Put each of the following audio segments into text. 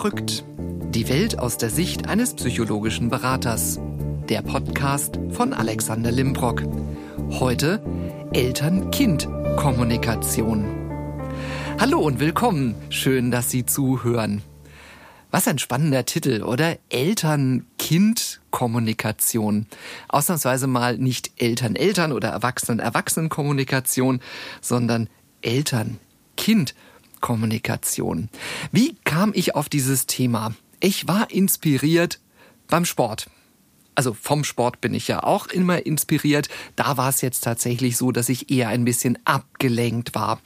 Verrückt. Die Welt aus der Sicht eines psychologischen Beraters. Der Podcast von Alexander Limbrock. Heute Eltern-Kind-Kommunikation. Hallo und willkommen. Schön, dass Sie zuhören. Was ein spannender Titel, oder? Eltern-Kind-Kommunikation. Ausnahmsweise mal nicht Eltern-Eltern oder Erwachsenen-Erwachsenen-Kommunikation, sondern Eltern-Kind-Kommunikation. Wie kam ich auf dieses Thema? Ich war inspiriert beim Sport also vom Sport bin ich ja auch immer inspiriert. Da war es jetzt tatsächlich so, dass ich eher ein bisschen abgelenkt war.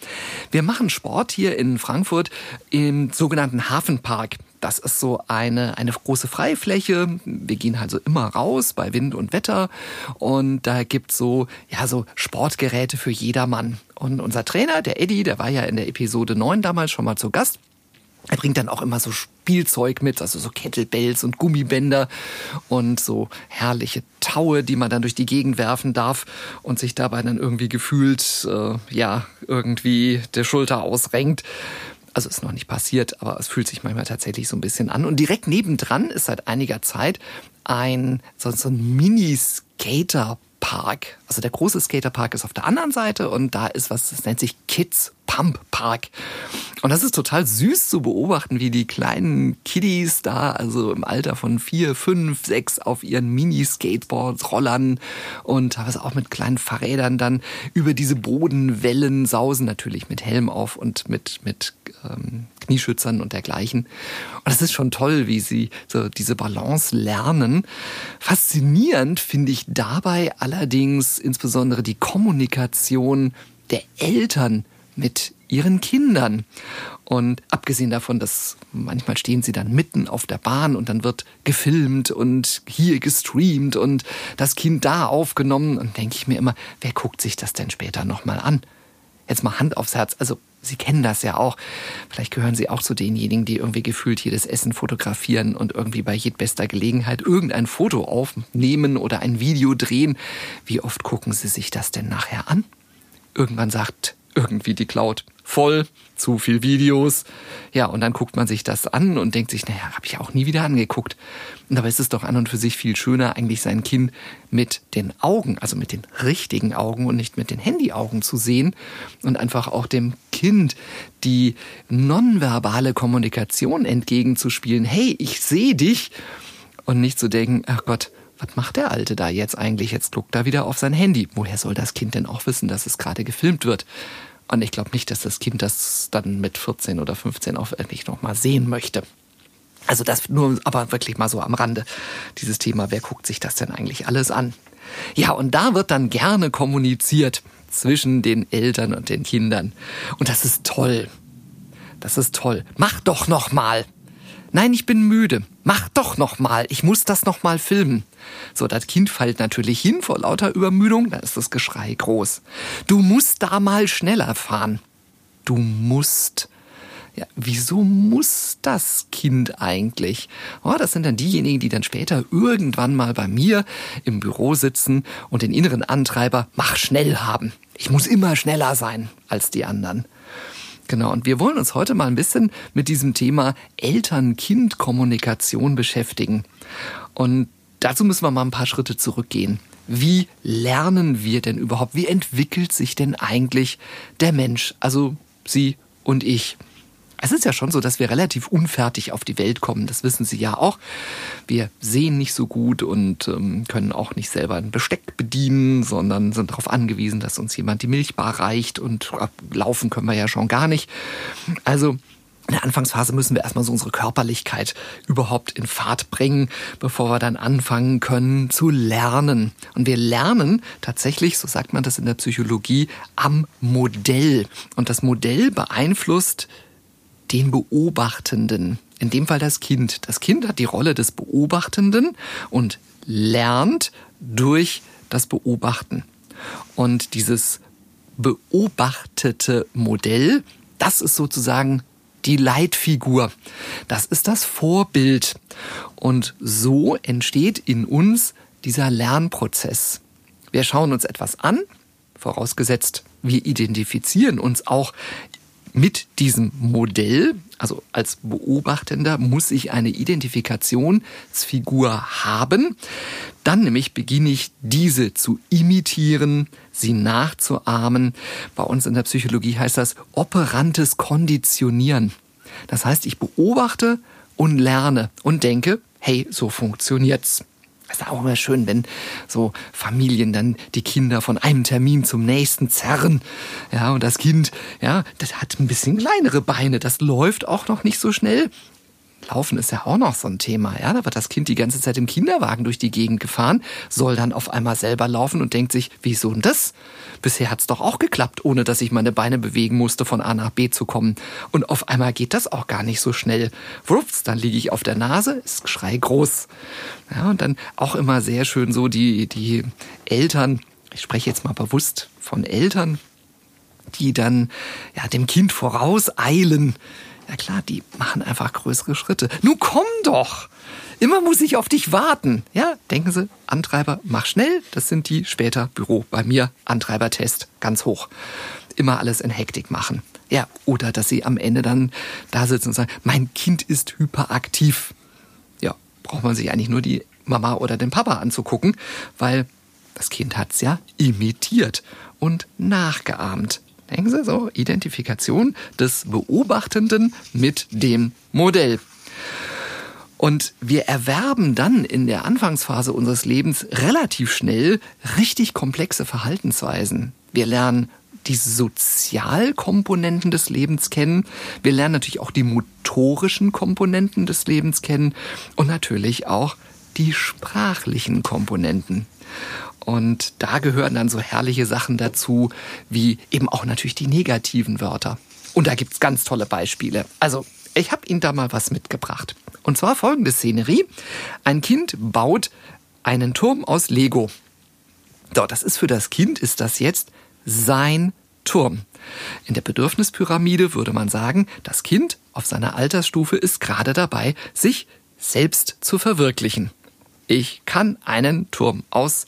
Wir machen Sport hier in Frankfurt im sogenannten Hafenpark. Das ist so eine, eine große Freifläche. Wir gehen also immer raus bei Wind und Wetter. Und da gibt's so, ja, so Sportgeräte für jedermann. Und unser Trainer, der Eddie, der war ja in der Episode 9 damals schon mal zu Gast. Er bringt dann auch immer so Spielzeug mit, also so Kettlebells und Gummibänder und so herrliche Taue, die man dann durch die Gegend werfen darf und sich dabei dann irgendwie gefühlt, äh, ja, irgendwie der Schulter ausrenkt. Also ist noch nicht passiert, aber es fühlt sich manchmal tatsächlich so ein bisschen an. Und direkt nebendran ist seit einiger Zeit ein so, so ein Mini-Skater Park. Also der große Skaterpark ist auf der anderen Seite und da ist was, das nennt sich Kids Pump Park. Und das ist total süß zu beobachten, wie die kleinen Kiddies da, also im Alter von vier, fünf, sechs, auf ihren Mini-Skateboards rollern und teilweise auch mit kleinen Fahrrädern dann über diese Bodenwellen sausen, natürlich mit Helm auf und mit, mit ähm, Knieschützern und dergleichen. Und das ist schon toll, wie sie so diese Balance lernen. Faszinierend finde ich dabei allerdings insbesondere die Kommunikation der Eltern mit ihren Kindern. Und abgesehen davon, dass manchmal stehen sie dann mitten auf der Bahn und dann wird gefilmt und hier gestreamt und das Kind da aufgenommen, und denke ich mir immer, wer guckt sich das denn später nochmal an? Jetzt mal Hand aufs Herz. Also Sie kennen das ja auch. Vielleicht gehören Sie auch zu denjenigen, die irgendwie gefühlt jedes Essen fotografieren und irgendwie bei jedbester Gelegenheit irgendein Foto aufnehmen oder ein Video drehen. Wie oft gucken Sie sich das denn nachher an? Irgendwann sagt irgendwie die Cloud voll, zu viel Videos. Ja, und dann guckt man sich das an und denkt sich, naja, habe ich auch nie wieder angeguckt. Und dabei ist es doch an und für sich viel schöner, eigentlich sein Kind mit den Augen, also mit den richtigen Augen und nicht mit den Handyaugen zu sehen und einfach auch dem Kind die nonverbale Kommunikation entgegenzuspielen. Hey, ich sehe dich. Und nicht zu denken, ach Gott, was macht der Alte da jetzt eigentlich? Jetzt guckt er wieder auf sein Handy. Woher soll das Kind denn auch wissen, dass es gerade gefilmt wird? Und ich glaube nicht, dass das Kind das dann mit 14 oder 15 auch wirklich nochmal sehen möchte. Also das nur, aber wirklich mal so am Rande, dieses Thema, wer guckt sich das denn eigentlich alles an? Ja, und da wird dann gerne kommuniziert zwischen den Eltern und den Kindern. Und das ist toll. Das ist toll. Mach doch noch mal. Nein, ich bin müde. Mach doch noch mal. Ich muss das noch mal filmen. So, das Kind fällt natürlich hin vor lauter Übermüdung. Da ist das Geschrei groß. Du musst da mal schneller fahren. Du musst. Ja, wieso muss das Kind eigentlich? Oh, das sind dann diejenigen, die dann später irgendwann mal bei mir im Büro sitzen und den inneren Antreiber mach schnell haben. Ich muss immer schneller sein als die anderen. Genau, und wir wollen uns heute mal ein bisschen mit diesem Thema Eltern-Kind-Kommunikation beschäftigen. Und dazu müssen wir mal ein paar Schritte zurückgehen. Wie lernen wir denn überhaupt? Wie entwickelt sich denn eigentlich der Mensch? Also Sie und ich. Es ist ja schon so, dass wir relativ unfertig auf die Welt kommen. Das wissen Sie ja auch. Wir sehen nicht so gut und ähm, können auch nicht selber ein Besteck bedienen, sondern sind darauf angewiesen, dass uns jemand die Milchbar reicht und laufen können wir ja schon gar nicht. Also in der Anfangsphase müssen wir erstmal so unsere Körperlichkeit überhaupt in Fahrt bringen, bevor wir dann anfangen können zu lernen. Und wir lernen tatsächlich, so sagt man das in der Psychologie, am Modell. Und das Modell beeinflusst den Beobachtenden. In dem Fall das Kind. Das Kind hat die Rolle des Beobachtenden und lernt durch das Beobachten. Und dieses beobachtete Modell, das ist sozusagen die Leitfigur. Das ist das Vorbild. Und so entsteht in uns dieser Lernprozess. Wir schauen uns etwas an, vorausgesetzt, wir identifizieren uns auch mit diesem Modell, also als Beobachtender, muss ich eine Identifikationsfigur haben. Dann nämlich beginne ich diese zu imitieren, sie nachzuahmen. Bei uns in der Psychologie heißt das operantes Konditionieren. Das heißt, ich beobachte und lerne und denke, hey, so funktioniert's. Es ist auch immer schön, wenn so Familien dann die Kinder von einem Termin zum nächsten zerren. Ja, und das Kind, ja, das hat ein bisschen kleinere Beine. Das läuft auch noch nicht so schnell. Laufen ist ja auch noch so ein Thema. Ja, da wird das Kind die ganze Zeit im Kinderwagen durch die Gegend gefahren, soll dann auf einmal selber laufen und denkt sich, wieso denn das? Bisher hat's doch auch geklappt, ohne dass ich meine Beine bewegen musste, von A nach B zu kommen. Und auf einmal geht das auch gar nicht so schnell. Wups, dann liege ich auf der Nase, ist Schrei groß. Ja, und dann auch immer sehr schön so die, die Eltern, ich spreche jetzt mal bewusst von Eltern, die dann ja dem Kind vorauseilen ja klar, die machen einfach größere Schritte. Nun komm doch! Immer muss ich auf dich warten. Ja, denken Sie, Antreiber, mach schnell. Das sind die später Büro bei mir. Antreibertest, ganz hoch. Immer alles in Hektik machen. Ja, oder dass Sie am Ende dann da sitzen und sagen, mein Kind ist hyperaktiv. Ja, braucht man sich eigentlich nur die Mama oder den Papa anzugucken, weil das Kind hat's ja imitiert und nachgeahmt. Denken Sie so, Identifikation des Beobachtenden mit dem Modell. Und wir erwerben dann in der Anfangsphase unseres Lebens relativ schnell richtig komplexe Verhaltensweisen. Wir lernen die Sozialkomponenten des Lebens kennen. Wir lernen natürlich auch die motorischen Komponenten des Lebens kennen und natürlich auch die sprachlichen Komponenten. Und da gehören dann so herrliche Sachen dazu, wie eben auch natürlich die negativen Wörter. Und da gibt's ganz tolle Beispiele. Also, ich habe Ihnen da mal was mitgebracht. Und zwar folgende Szenerie. Ein Kind baut einen Turm aus Lego. So, das ist für das Kind, ist das jetzt sein Turm. In der Bedürfnispyramide würde man sagen, das Kind auf seiner Altersstufe ist gerade dabei, sich selbst zu verwirklichen. Ich kann einen Turm aus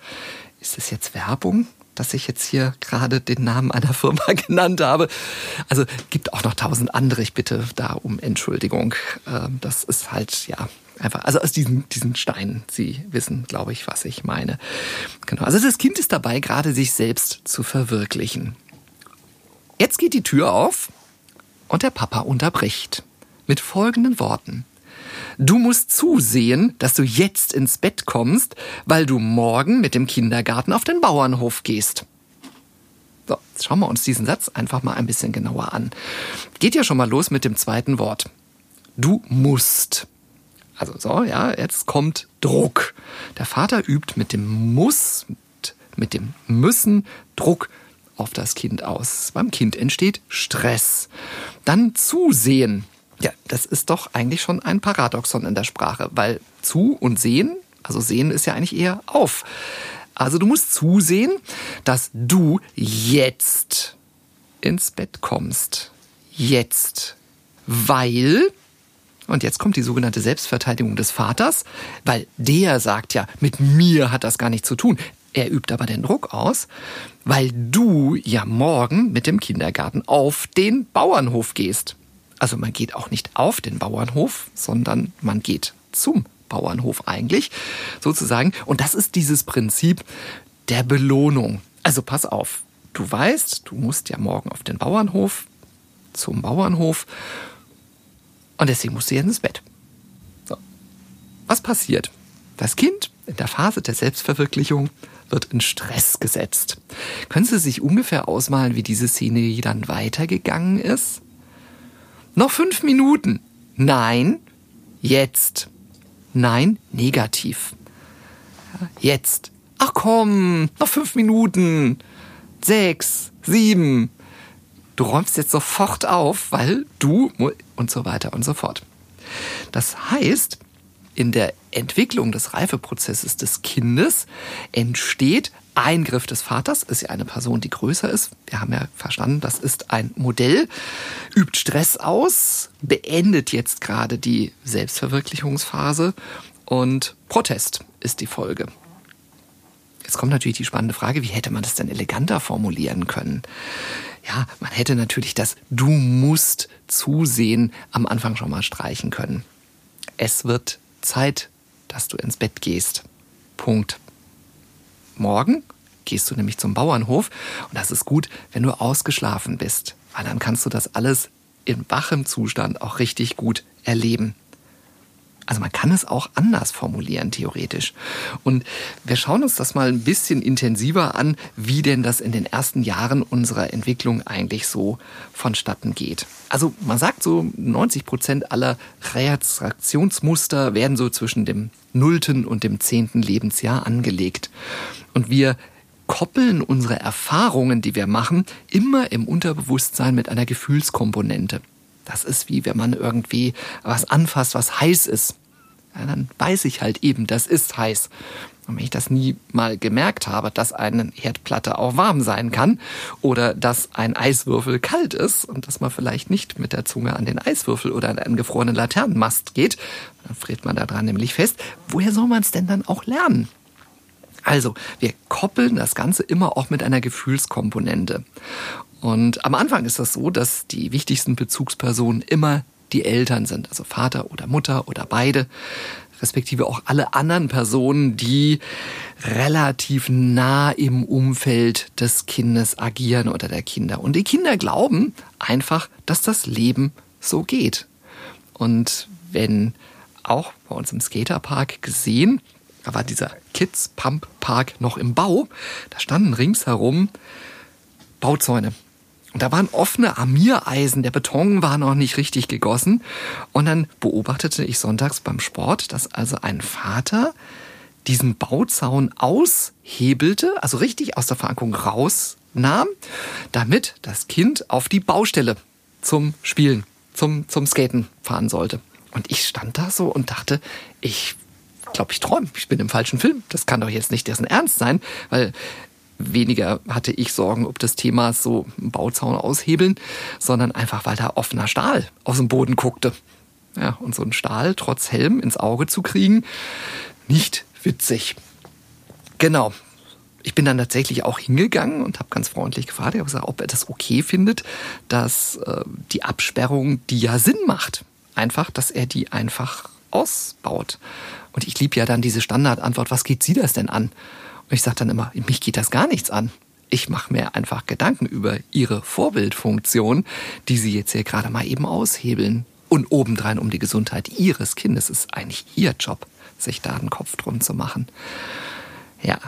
ist das jetzt Werbung? dass ich jetzt hier gerade den Namen einer Firma genannt habe. Also gibt auch noch tausend andere. Ich bitte da um Entschuldigung. Ähm, das ist halt, ja, einfach, also aus diesen, diesen Steinen. Sie wissen, glaube ich, was ich meine. Genau. Also das Kind ist dabei, gerade sich selbst zu verwirklichen. Jetzt geht die Tür auf und der Papa unterbricht mit folgenden Worten. Du musst zusehen, dass du jetzt ins Bett kommst, weil du morgen mit dem Kindergarten auf den Bauernhof gehst. So, jetzt schauen wir uns diesen Satz einfach mal ein bisschen genauer an. Geht ja schon mal los mit dem zweiten Wort. Du musst. Also so, ja, jetzt kommt Druck. Der Vater übt mit dem Muss, mit dem Müssen Druck auf das Kind aus. Beim Kind entsteht Stress. Dann zusehen. Ja, das ist doch eigentlich schon ein Paradoxon in der Sprache, weil zu und sehen, also sehen ist ja eigentlich eher auf. Also du musst zusehen, dass du jetzt ins Bett kommst. Jetzt. Weil, und jetzt kommt die sogenannte Selbstverteidigung des Vaters, weil der sagt ja, mit mir hat das gar nichts zu tun. Er übt aber den Druck aus, weil du ja morgen mit dem Kindergarten auf den Bauernhof gehst. Also man geht auch nicht auf den Bauernhof, sondern man geht zum Bauernhof eigentlich, sozusagen. Und das ist dieses Prinzip der Belohnung. Also pass auf, du weißt, du musst ja morgen auf den Bauernhof, zum Bauernhof. Und deswegen musst du jetzt ins Bett. So. Was passiert? Das Kind in der Phase der Selbstverwirklichung wird in Stress gesetzt. Können Sie sich ungefähr ausmalen, wie diese Szene dann weitergegangen ist? Noch fünf Minuten. Nein, jetzt. Nein, negativ. Jetzt. Ach komm, noch fünf Minuten. Sechs, sieben. Du räumst jetzt sofort auf, weil du und so weiter und so fort. Das heißt, in der Entwicklung des Reifeprozesses des Kindes entsteht Eingriff des Vaters, ist ja eine Person, die größer ist. Wir haben ja verstanden, das ist ein Modell, übt Stress aus, beendet jetzt gerade die Selbstverwirklichungsphase und Protest ist die Folge. Jetzt kommt natürlich die spannende Frage, wie hätte man das denn eleganter formulieren können? ja, man hätte natürlich das Du musst zusehen am Anfang schon mal streichen können. Es wird Zeit, dass du ins Bett gehst. Punkt. Morgen gehst du nämlich zum Bauernhof und das ist gut, wenn du ausgeschlafen bist, weil dann kannst du das alles in wachem Zustand auch richtig gut erleben. Also man kann es auch anders formulieren, theoretisch. Und wir schauen uns das mal ein bisschen intensiver an, wie denn das in den ersten Jahren unserer Entwicklung eigentlich so vonstatten geht. Also man sagt so, 90 Prozent aller Reaktionsmuster werden so zwischen dem nullten und dem zehnten Lebensjahr angelegt. Und wir koppeln unsere Erfahrungen, die wir machen, immer im Unterbewusstsein mit einer Gefühlskomponente. Das ist wie wenn man irgendwie was anfasst, was heiß ist. Ja, dann weiß ich halt eben, das ist heiß. Und wenn ich das nie mal gemerkt habe, dass eine Herdplatte auch warm sein kann oder dass ein Eiswürfel kalt ist und dass man vielleicht nicht mit der Zunge an den Eiswürfel oder an einen gefrorenen Laternenmast geht, dann friert man da dran nämlich fest. Woher soll man es denn dann auch lernen? Also, wir koppeln das Ganze immer auch mit einer Gefühlskomponente. Und am Anfang ist das so, dass die wichtigsten Bezugspersonen immer die Eltern sind, also Vater oder Mutter oder beide, respektive auch alle anderen Personen, die relativ nah im Umfeld des Kindes agieren oder der Kinder. Und die Kinder glauben einfach, dass das Leben so geht. Und wenn auch bei uns im Skaterpark gesehen, da war dieser Kids Pump Park noch im Bau. Da standen ringsherum Bauzäune. Und da waren offene Armiereisen, der Beton war noch nicht richtig gegossen. Und dann beobachtete ich sonntags beim Sport, dass also ein Vater diesen Bauzaun aushebelte, also richtig aus der Verankerung rausnahm, damit das Kind auf die Baustelle zum Spielen, zum, zum Skaten fahren sollte. Und ich stand da so und dachte, ich glaube, ich träume. Ich bin im falschen Film. Das kann doch jetzt nicht dessen Ernst sein, weil weniger hatte ich Sorgen ob das Thema so einen Bauzaun aushebeln, sondern einfach, weil da offener Stahl aus dem Boden guckte. Ja, und so ein Stahl trotz Helm ins Auge zu kriegen, nicht witzig. Genau. Ich bin dann tatsächlich auch hingegangen und habe ganz freundlich gefragt, gesagt, ob er das okay findet, dass äh, die Absperrung, die ja Sinn macht, einfach, dass er die einfach ausbaut. Und ich liebe ja dann diese Standardantwort, was geht Sie das denn an? Und ich sage dann immer, mich geht das gar nichts an. Ich mache mir einfach Gedanken über Ihre Vorbildfunktion, die Sie jetzt hier gerade mal eben aushebeln. Und obendrein um die Gesundheit Ihres Kindes ist eigentlich Ihr Job, sich da einen Kopf drum zu machen. Ja,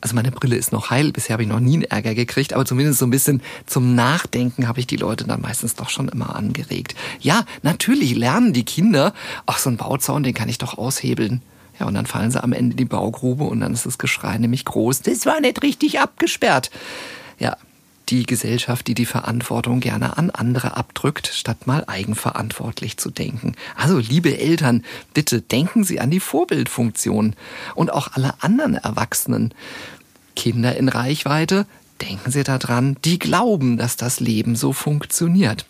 also meine Brille ist noch heil. Bisher habe ich noch nie einen Ärger gekriegt, aber zumindest so ein bisschen zum Nachdenken habe ich die Leute dann meistens doch schon immer angeregt. Ja, natürlich lernen die Kinder, ach, so ein Bauzaun, den kann ich doch aushebeln. Ja, und dann fallen sie am Ende in die Baugrube und dann ist das Geschrei nämlich groß. Das war nicht richtig abgesperrt. Ja, die Gesellschaft, die die Verantwortung gerne an andere abdrückt, statt mal eigenverantwortlich zu denken. Also, liebe Eltern, bitte denken Sie an die Vorbildfunktion und auch alle anderen Erwachsenen. Kinder in Reichweite, denken Sie daran, die glauben, dass das Leben so funktioniert.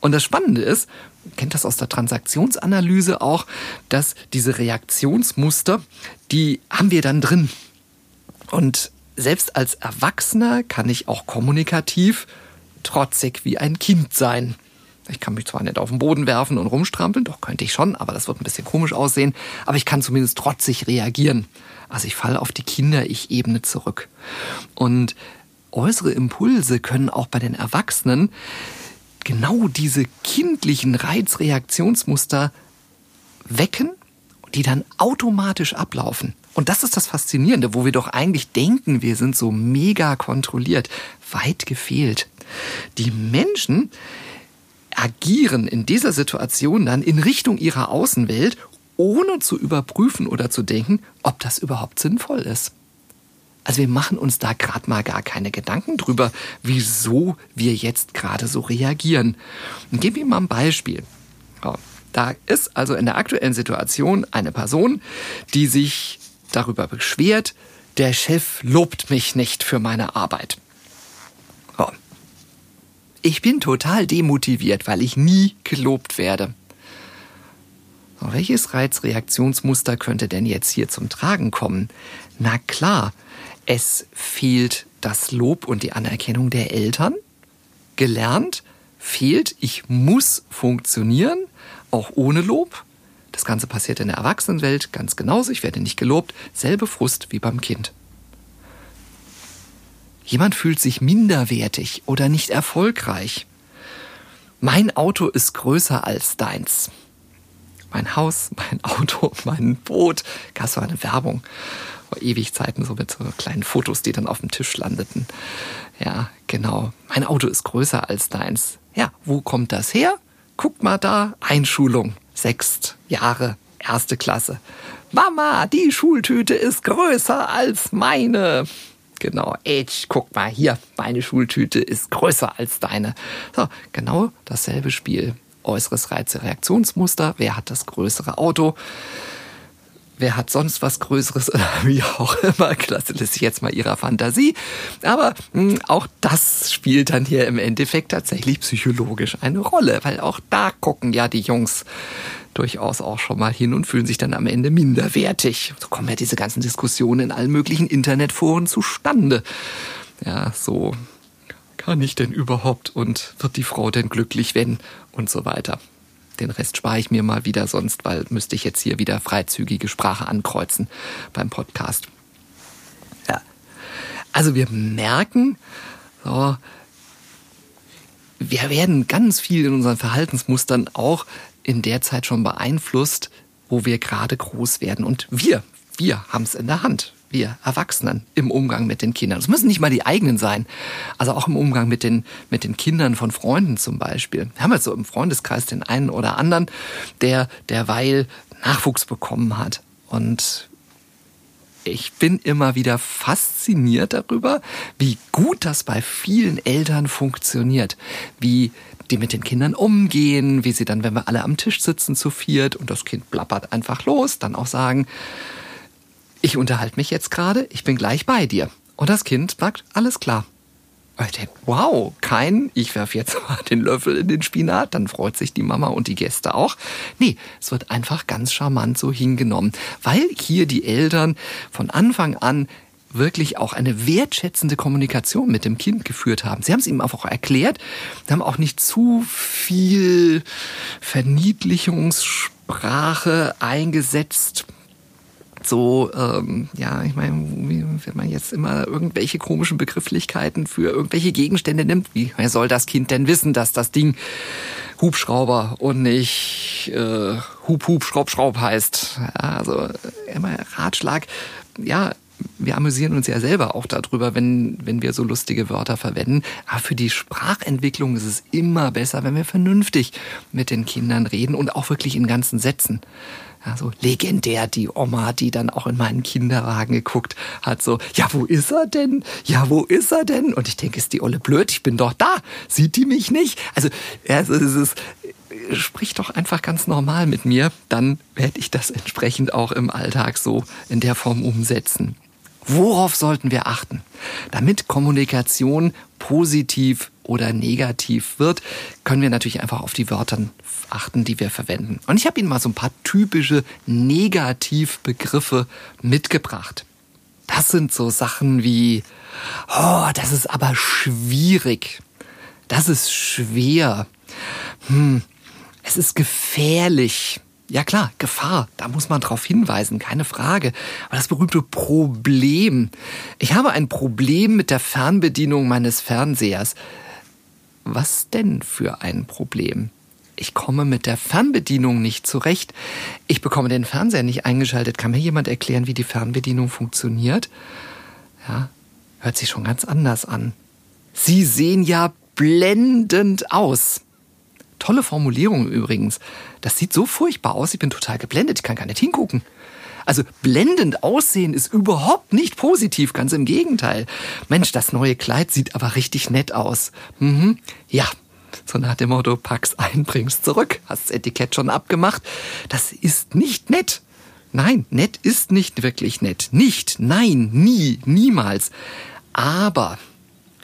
Und das Spannende ist, kennt das aus der Transaktionsanalyse auch, dass diese Reaktionsmuster, die haben wir dann drin. Und selbst als Erwachsener kann ich auch kommunikativ trotzig wie ein Kind sein. Ich kann mich zwar nicht auf den Boden werfen und rumstrampeln, doch könnte ich schon, aber das wird ein bisschen komisch aussehen. Aber ich kann zumindest trotzig reagieren. Also ich falle auf die Kinder-Ich-Ebene zurück. Und äußere Impulse können auch bei den Erwachsenen genau diese kindlichen Reizreaktionsmuster wecken, die dann automatisch ablaufen. Und das ist das Faszinierende, wo wir doch eigentlich denken, wir sind so mega kontrolliert. Weit gefehlt. Die Menschen agieren in dieser Situation dann in Richtung ihrer Außenwelt, ohne zu überprüfen oder zu denken, ob das überhaupt sinnvoll ist. Also wir machen uns da gerade mal gar keine Gedanken drüber, wieso wir jetzt gerade so reagieren. Und gebe Ihnen mal ein Beispiel. Da ist also in der aktuellen Situation eine Person, die sich darüber beschwert, der Chef lobt mich nicht für meine Arbeit. Ich bin total demotiviert, weil ich nie gelobt werde. Welches Reizreaktionsmuster könnte denn jetzt hier zum Tragen kommen? Na klar, es fehlt das Lob und die Anerkennung der Eltern. gelernt, fehlt, ich muss funktionieren, auch ohne Lob. Das Ganze passiert in der Erwachsenenwelt ganz genauso. Ich werde nicht gelobt. Selbe Frust wie beim Kind. Jemand fühlt sich minderwertig oder nicht erfolgreich. Mein Auto ist größer als deins. Mein Haus, mein Auto, mein Boot. Gab so eine Werbung vor ewig Zeiten, so mit so kleinen Fotos, die dann auf dem Tisch landeten. Ja, genau. Mein Auto ist größer als deins. Ja, wo kommt das her? Guck mal da, Einschulung. Sechs Jahre, erste Klasse. Mama, die Schultüte ist größer als meine. Genau, Age, guck mal hier, meine Schultüte ist größer als deine. So, genau dasselbe Spiel. Äußeres Reize-Reaktionsmuster. Wer hat das größere Auto? Wer hat sonst was Größeres? Wie auch immer. Das lässt sich jetzt mal ihrer Fantasie. Aber mh, hm, auch das spielt dann hier im Endeffekt tatsächlich psychologisch eine Rolle, weil auch da gucken ja die Jungs durchaus auch schon mal hin und fühlen sich dann am Ende minderwertig. So kommen ja diese ganzen Diskussionen in allen möglichen Internetforen zustande. Ja, so kann ich denn überhaupt und wird die Frau denn glücklich, wenn und so weiter. Den Rest spare ich mir mal wieder sonst, weil müsste ich jetzt hier wieder freizügige Sprache ankreuzen beim Podcast. Ja. Also wir merken, so, wir werden ganz viel in unseren Verhaltensmustern auch in der Zeit schon beeinflusst, wo wir gerade groß werden. Und wir, wir haben es in der Hand. Wir Erwachsenen im Umgang mit den Kindern. Es müssen nicht mal die eigenen sein. Also auch im Umgang mit den, mit den Kindern von Freunden zum Beispiel. Wir haben jetzt so im Freundeskreis den einen oder anderen, der derweil Nachwuchs bekommen hat. Und ich bin immer wieder fasziniert darüber, wie gut das bei vielen Eltern funktioniert, wie die mit den Kindern umgehen, wie sie dann, wenn wir alle am Tisch sitzen zu viert und das Kind plappert einfach los, dann auch sagen, ich unterhalte mich jetzt gerade, ich bin gleich bei dir. Und das Kind sagt, alles klar. Und ich denke, wow, kein, ich werfe jetzt mal den Löffel in den Spinat, dann freut sich die Mama und die Gäste auch. Nee, es wird einfach ganz charmant so hingenommen, weil hier die Eltern von Anfang an wirklich auch eine wertschätzende Kommunikation mit dem Kind geführt haben. Sie haben es ihm auch erklärt, Sie haben auch nicht zu viel Verniedlichungssprache eingesetzt. So, ähm, ja, ich meine, wenn man jetzt immer irgendwelche komischen Begrifflichkeiten für irgendwelche Gegenstände nimmt, wie soll das Kind denn wissen, dass das Ding Hubschrauber und nicht äh, Hub, Hub, Schraub, Schraub heißt? Ja, also immer Ratschlag, ja, wir amüsieren uns ja selber auch darüber, wenn, wenn wir so lustige Wörter verwenden. Aber für die Sprachentwicklung ist es immer besser, wenn wir vernünftig mit den Kindern reden und auch wirklich in ganzen Sätzen. Also legendär die Oma, die dann auch in meinen Kinderwagen geguckt hat, so, ja, wo ist er denn? Ja, wo ist er denn? Und ich denke, ist die Olle blöd, ich bin doch da. Sieht die mich nicht? Also, also es ist, sprich doch einfach ganz normal mit mir, dann werde ich das entsprechend auch im Alltag so in der Form umsetzen. Worauf sollten wir achten? Damit Kommunikation positiv oder negativ wird, können wir natürlich einfach auf die Wörter achten, die wir verwenden. Und ich habe Ihnen mal so ein paar typische Negativbegriffe mitgebracht. Das sind so Sachen wie, oh, das ist aber schwierig. Das ist schwer. Hm, es ist gefährlich. Ja klar, Gefahr, da muss man drauf hinweisen, keine Frage. Aber das berühmte Problem. Ich habe ein Problem mit der Fernbedienung meines Fernsehers. Was denn für ein Problem? Ich komme mit der Fernbedienung nicht zurecht. Ich bekomme den Fernseher nicht eingeschaltet. Kann mir jemand erklären, wie die Fernbedienung funktioniert? Ja, hört sich schon ganz anders an. Sie sehen ja blendend aus. Tolle Formulierung übrigens. Das sieht so furchtbar aus, ich bin total geblendet, ich kann gar nicht hingucken. Also blendend aussehen ist überhaupt nicht positiv, ganz im Gegenteil. Mensch, das neue Kleid sieht aber richtig nett aus. Mhm. Ja, so nach dem Motto, pack's ein, bring's zurück. Hast das Etikett schon abgemacht? Das ist nicht nett. Nein, nett ist nicht wirklich nett. Nicht, nein, nie, niemals. Aber,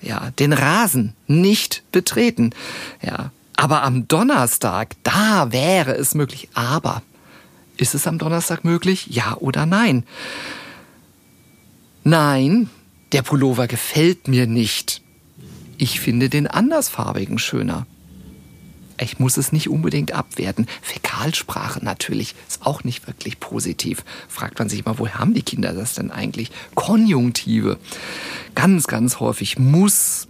ja, den Rasen nicht betreten. Ja, aber am Donnerstag, da wäre es möglich. Aber ist es am Donnerstag möglich? Ja oder nein? Nein, der Pullover gefällt mir nicht. Ich finde den andersfarbigen schöner. Ich muss es nicht unbedingt abwerten. Fäkalsprache natürlich ist auch nicht wirklich positiv. Fragt man sich mal, woher haben die Kinder das denn eigentlich? Konjunktive. Ganz, ganz häufig muss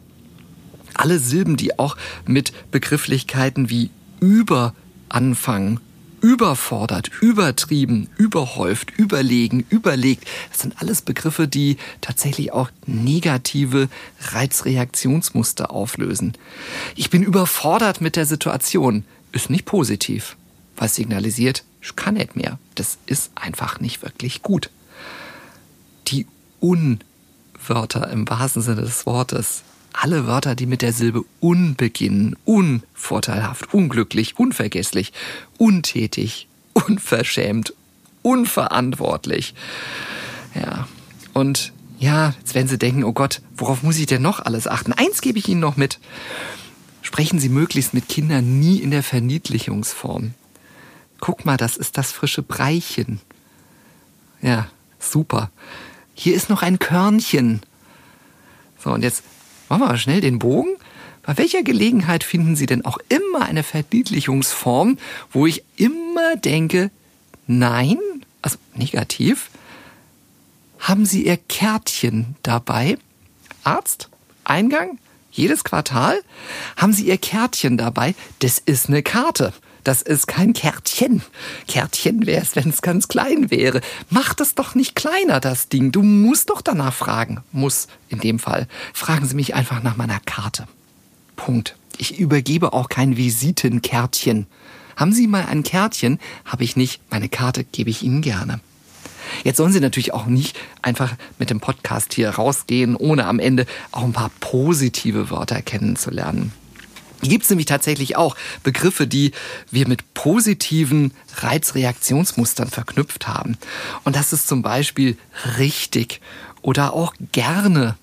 alle Silben, die auch mit Begrifflichkeiten wie über anfangen, überfordert, übertrieben, überhäuft, überlegen, überlegt. Das sind alles Begriffe, die tatsächlich auch negative Reizreaktionsmuster auflösen. Ich bin überfordert mit der Situation. Ist nicht positiv, was signalisiert, ich kann nicht mehr. Das ist einfach nicht wirklich gut. Die Unwörter im wahrsten Sinne des Wortes alle Wörter, die mit der Silbe un beginnen, unvorteilhaft, unglücklich, unvergesslich, untätig, unverschämt, unverantwortlich. Ja, und ja, jetzt werden Sie denken, oh Gott, worauf muss ich denn noch alles achten? Eins gebe ich Ihnen noch mit. Sprechen Sie möglichst mit Kindern nie in der Verniedlichungsform. Guck mal, das ist das frische Breichen. Ja, super. Hier ist noch ein Körnchen. So, und jetzt Machen wir mal schnell den Bogen. Bei welcher Gelegenheit finden Sie denn auch immer eine Verniedlichungsform, wo ich immer denke, nein, also negativ, haben Sie Ihr Kärtchen dabei? Arzt? Eingang? Jedes Quartal? Haben Sie Ihr Kärtchen dabei? Das ist eine Karte. Das ist kein Kärtchen. Kärtchen wäre es, wenn es ganz klein wäre. Mach das doch nicht kleiner, das Ding. Du musst doch danach fragen. Muss in dem Fall. Fragen Sie mich einfach nach meiner Karte. Punkt. Ich übergebe auch kein Visitenkärtchen. Haben Sie mal ein Kärtchen? Habe ich nicht. Meine Karte gebe ich Ihnen gerne. Jetzt sollen Sie natürlich auch nicht einfach mit dem Podcast hier rausgehen, ohne am Ende auch ein paar positive Wörter kennenzulernen. Gibt es nämlich tatsächlich auch Begriffe, die wir mit positiven Reizreaktionsmustern verknüpft haben. Und das ist zum Beispiel richtig oder auch gerne,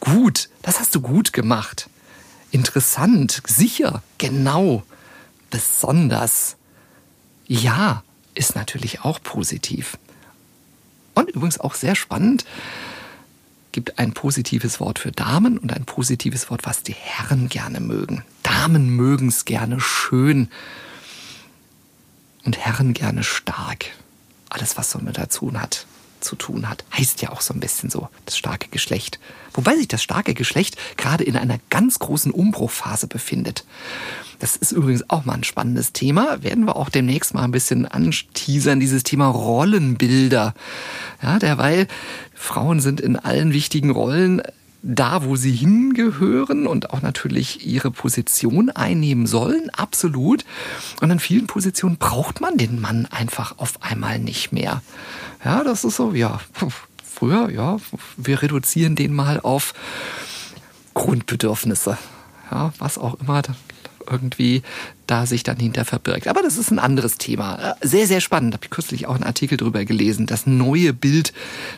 gut, das hast du gut gemacht, interessant, sicher, genau, besonders. Ja, ist natürlich auch positiv. Und übrigens auch sehr spannend, gibt ein positives Wort für Damen und ein positives Wort, was die Herren gerne mögen. Damen mögen es gerne schön und Herren gerne stark. Alles, was so mit dazu hat, zu tun hat, heißt ja auch so ein bisschen so, das starke Geschlecht. Wobei sich das starke Geschlecht gerade in einer ganz großen Umbruchphase befindet. Das ist übrigens auch mal ein spannendes Thema. Werden wir auch demnächst mal ein bisschen anteasern, dieses Thema Rollenbilder. Ja, derweil Frauen sind in allen wichtigen Rollen da, wo sie hingehören und auch natürlich ihre Position einnehmen sollen, absolut. Und in vielen Positionen braucht man den Mann einfach auf einmal nicht mehr. Ja, das ist so, ja, früher, ja, wir reduzieren den mal auf Grundbedürfnisse. Ja, was auch immer irgendwie da sich dann hinter verbirgt. Aber das ist ein anderes Thema. Äh, sehr, sehr spannend. Habe ich kürzlich auch einen Artikel drüber gelesen. Das neue Bild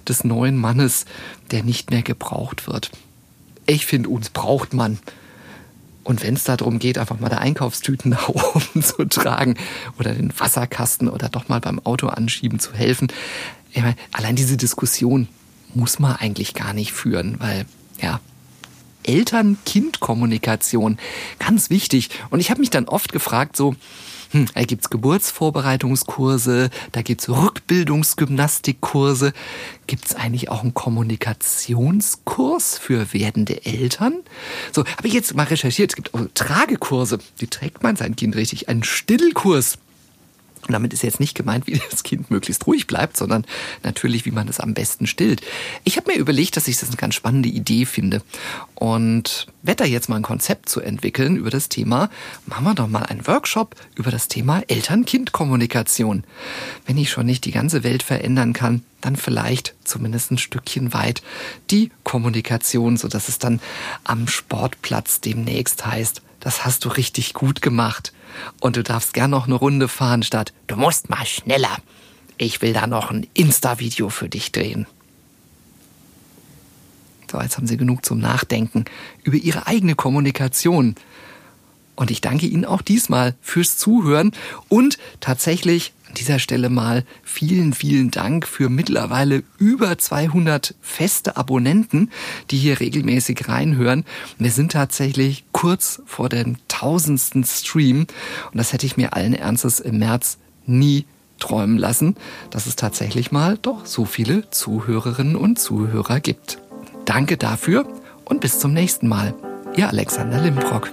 des neuen Mannes, der nicht mehr gebraucht wird. Ich finde, uns braucht man. Und wenn es darum geht, einfach mal der Einkaufstüten nach oben zu tragen oder den Wasserkasten oder doch mal beim Auto anschieben zu helfen, meine, allein diese Diskussion muss man eigentlich gar nicht führen, weil ja, Eltern-Kind-Kommunikation. Ganz wichtig. Und ich habe mich dann oft gefragt, so, hm, da gibt's Geburtsvorbereitungskurse, da gibt's Rückbildungsgymnastikkurse. Gibt's eigentlich auch einen Kommunikationskurs für werdende Eltern? So, habe ich jetzt mal recherchiert. Es gibt auch Tragekurse. Wie trägt man sein Kind richtig? Einen Stillkurs. Und damit ist jetzt nicht gemeint, wie das Kind möglichst ruhig bleibt, sondern natürlich, wie man es am besten stillt. Ich habe mir überlegt, dass ich das eine ganz spannende Idee finde und da jetzt mal ein Konzept zu entwickeln über das Thema. Machen wir doch mal einen Workshop über das Thema Eltern-Kind-Kommunikation. Wenn ich schon nicht die ganze Welt verändern kann, dann vielleicht zumindest ein Stückchen weit die Kommunikation, so dass es dann am Sportplatz demnächst heißt, das hast du richtig gut gemacht. Und du darfst gern noch eine Runde fahren statt, du musst mal schneller. Ich will da noch ein Insta-Video für dich drehen. So, jetzt haben Sie genug zum Nachdenken über Ihre eigene Kommunikation. Und ich danke Ihnen auch diesmal fürs Zuhören und tatsächlich An dieser Stelle mal vielen, vielen Dank für mittlerweile über 200 feste Abonnenten, die hier regelmäßig reinhören. Wir sind tatsächlich kurz vor dem tausendsten Stream und das hätte ich mir allen Ernstes im März nie träumen lassen, dass es tatsächlich mal doch so viele Zuhörerinnen und Zuhörer gibt. Danke dafür und bis zum nächsten Mal. Ihr Alexander Limbrock.